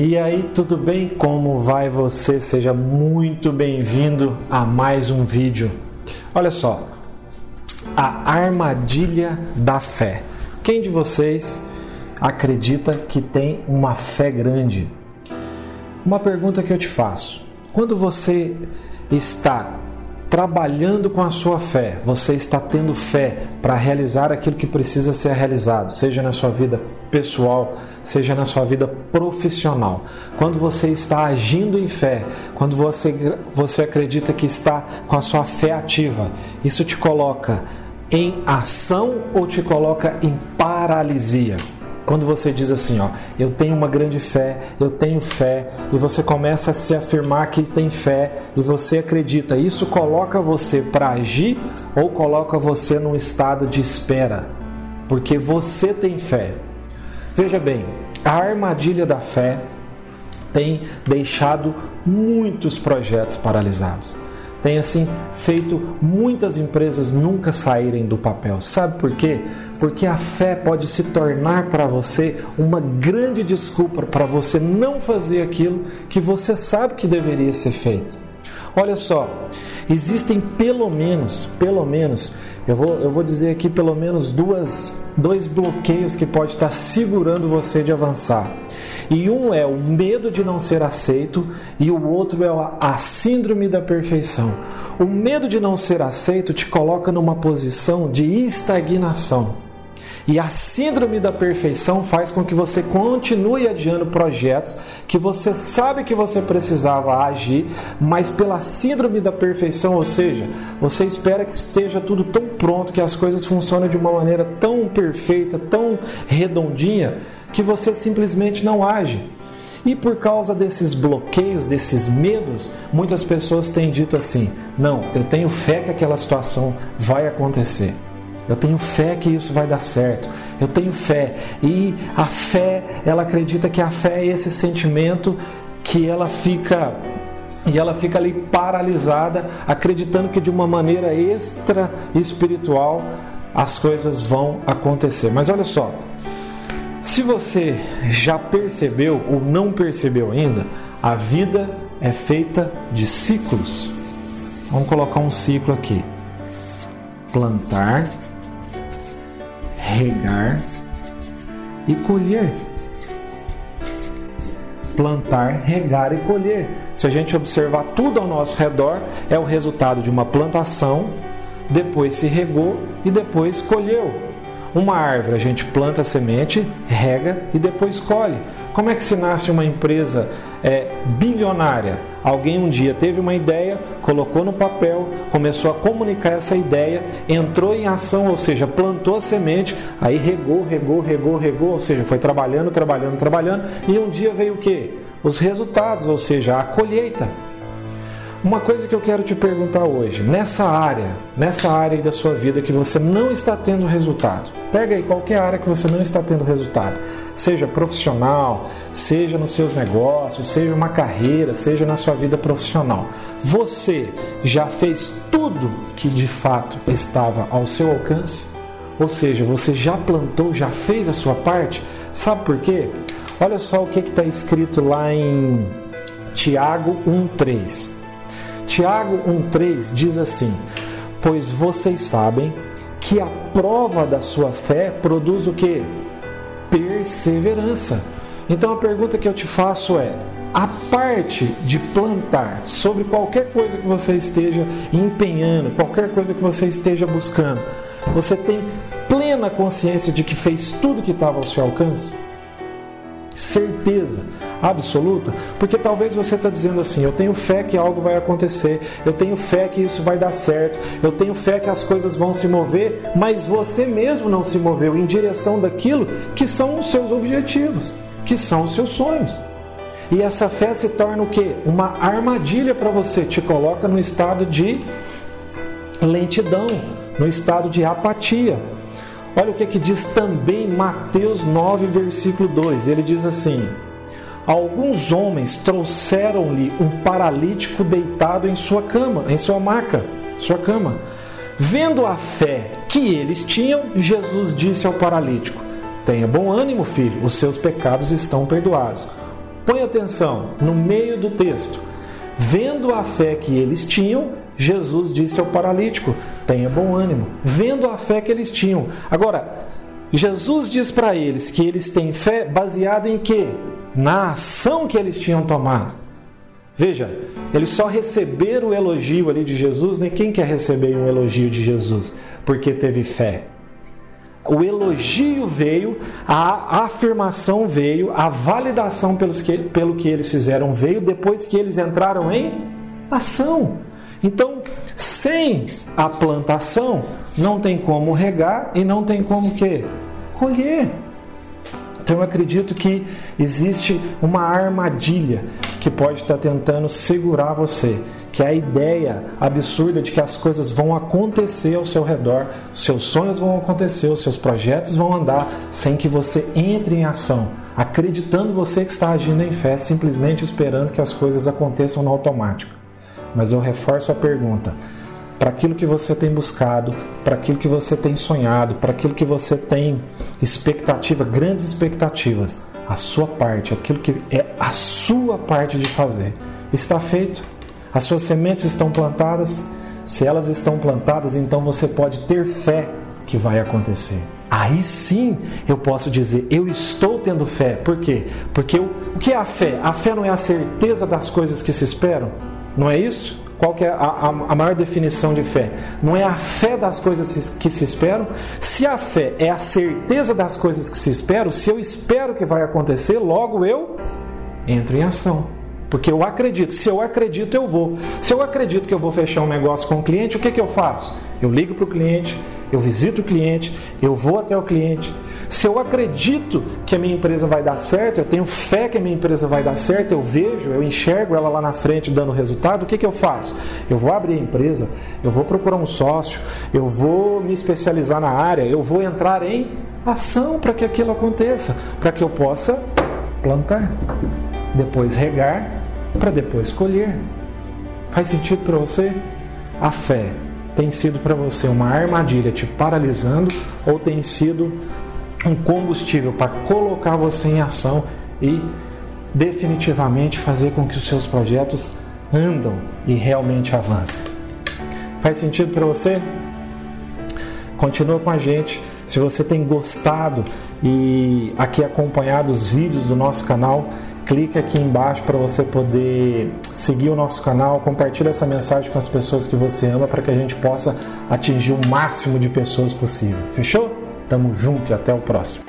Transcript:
E aí, tudo bem? Como vai você? Seja muito bem-vindo a mais um vídeo. Olha só, a armadilha da fé. Quem de vocês acredita que tem uma fé grande? Uma pergunta que eu te faço: quando você está trabalhando com a sua fé, você está tendo fé para realizar aquilo que precisa ser realizado, seja na sua vida pessoal, seja na sua vida profissional. Quando você está agindo em fé, quando você, você acredita que está com a sua fé ativa, isso te coloca em ação ou te coloca em paralisia? Quando você diz assim, ó, eu tenho uma grande fé, eu tenho fé, e você começa a se afirmar que tem fé e você acredita, isso coloca você para agir ou coloca você num estado de espera? Porque você tem fé. Veja bem, a armadilha da fé tem deixado muitos projetos paralisados tem assim feito muitas empresas nunca saírem do papel. Sabe por quê? Porque a fé pode se tornar para você uma grande desculpa para você não fazer aquilo que você sabe que deveria ser feito. Olha só, existem pelo menos, pelo menos, eu vou, eu vou dizer aqui pelo menos duas, dois bloqueios que pode estar segurando você de avançar. E um é o medo de não ser aceito e o outro é a síndrome da perfeição. O medo de não ser aceito te coloca numa posição de estagnação. E a síndrome da perfeição faz com que você continue adiando projetos que você sabe que você precisava agir, mas pela síndrome da perfeição, ou seja, você espera que esteja tudo tão pronto, que as coisas funcionem de uma maneira tão perfeita, tão redondinha, que você simplesmente não age. E por causa desses bloqueios, desses medos, muitas pessoas têm dito assim: não, eu tenho fé que aquela situação vai acontecer. Eu tenho fé que isso vai dar certo. Eu tenho fé. E a fé, ela acredita que a fé é esse sentimento que ela fica e ela fica ali paralisada, acreditando que de uma maneira extra espiritual as coisas vão acontecer. Mas olha só, se você já percebeu ou não percebeu ainda, a vida é feita de ciclos. Vamos colocar um ciclo aqui: plantar, regar e colher. Plantar, regar e colher. Se a gente observar tudo ao nosso redor, é o resultado de uma plantação, depois se regou e depois colheu. Uma árvore, a gente planta a semente, rega e depois colhe. Como é que se nasce uma empresa é, bilionária? Alguém um dia teve uma ideia, colocou no papel, começou a comunicar essa ideia, entrou em ação, ou seja, plantou a semente, aí regou, regou, regou, regou, ou seja, foi trabalhando, trabalhando, trabalhando, e um dia veio o que? Os resultados, ou seja, a colheita. Uma coisa que eu quero te perguntar hoje, nessa área, nessa área da sua vida que você não está tendo resultado, pega aí qualquer área que você não está tendo resultado, seja profissional, seja nos seus negócios, seja uma carreira, seja na sua vida profissional. Você já fez tudo que de fato estava ao seu alcance? Ou seja, você já plantou, já fez a sua parte? Sabe por quê? Olha só o que está escrito lá em Tiago 1,3. Tiago 1,3 diz assim: Pois vocês sabem que a prova da sua fé produz o que? Perseverança. Então a pergunta que eu te faço é: a parte de plantar sobre qualquer coisa que você esteja empenhando, qualquer coisa que você esteja buscando, você tem plena consciência de que fez tudo que estava ao seu alcance? Certeza absoluta? Porque talvez você está dizendo assim: eu tenho fé que algo vai acontecer, eu tenho fé que isso vai dar certo, eu tenho fé que as coisas vão se mover, mas você mesmo não se moveu em direção daquilo que são os seus objetivos, que são os seus sonhos. E essa fé se torna o que? Uma armadilha para você, te coloca no estado de lentidão, no estado de apatia. Olha o que, que diz também Mateus 9, versículo 2. Ele diz assim: alguns homens trouxeram-lhe um paralítico deitado em sua cama, em sua maca, sua cama. Vendo a fé que eles tinham, Jesus disse ao paralítico: Tenha bom ânimo, filho, os seus pecados estão perdoados. Põe atenção no meio do texto. Vendo a fé que eles tinham, Jesus disse ao paralítico: tenha bom ânimo. Vendo a fé que eles tinham. Agora, Jesus diz para eles que eles têm fé baseada em quê? Na ação que eles tinham tomado. Veja, eles só receberam o elogio ali de Jesus, nem quem quer receber um elogio de Jesus? Porque teve fé. O elogio veio, a afirmação veio, a validação pelos que, pelo que eles fizeram veio depois que eles entraram em ação. Então, sem a plantação, não tem como regar e não tem como que colher. Então eu acredito que existe uma armadilha que pode estar tentando segurar você, que é a ideia absurda de que as coisas vão acontecer ao seu redor, seus sonhos vão acontecer, os seus projetos vão andar sem que você entre em ação, acreditando você que está agindo em fé, simplesmente esperando que as coisas aconteçam no automático. Mas eu reforço a pergunta: para aquilo que você tem buscado, para aquilo que você tem sonhado, para aquilo que você tem expectativa, grandes expectativas, a sua parte, aquilo que é a sua parte de fazer, está feito. As suas sementes estão plantadas. Se elas estão plantadas, então você pode ter fé que vai acontecer. Aí sim eu posso dizer, eu estou tendo fé. Por quê? Porque eu, o que é a fé? A fé não é a certeza das coisas que se esperam? Não é isso? Qual que é a, a, a, maior definição de fé? Não é a fé das coisas que se esperam. Se a fé é a certeza das coisas que se esperam, se eu espero que vai acontecer, logo eu entro em ação. Porque eu acredito. Se eu acredito, eu vou. Se eu acredito que eu vou fechar um negócio com o cliente, o que, que eu faço? Eu ligo para o cliente, eu visito o cliente, eu vou até o cliente. Se eu acredito que a minha empresa vai dar certo, eu tenho fé que a minha empresa vai dar certo, eu vejo, eu enxergo ela lá na frente dando resultado, o que, que eu faço? Eu vou abrir a empresa, eu vou procurar um sócio, eu vou me especializar na área, eu vou entrar em ação para que aquilo aconteça, para que eu possa plantar, depois regar, para depois colher. Faz sentido para você? A fé tem sido para você uma armadilha te paralisando ou tem sido um combustível para colocar você em ação e definitivamente fazer com que os seus projetos andam e realmente avancem. Faz sentido para você? Continua com a gente. Se você tem gostado e aqui acompanhado os vídeos do nosso canal, clica aqui embaixo para você poder seguir o nosso canal, compartilha essa mensagem com as pessoas que você ama para que a gente possa atingir o máximo de pessoas possível. Fechou? Tamo junto e até o próximo.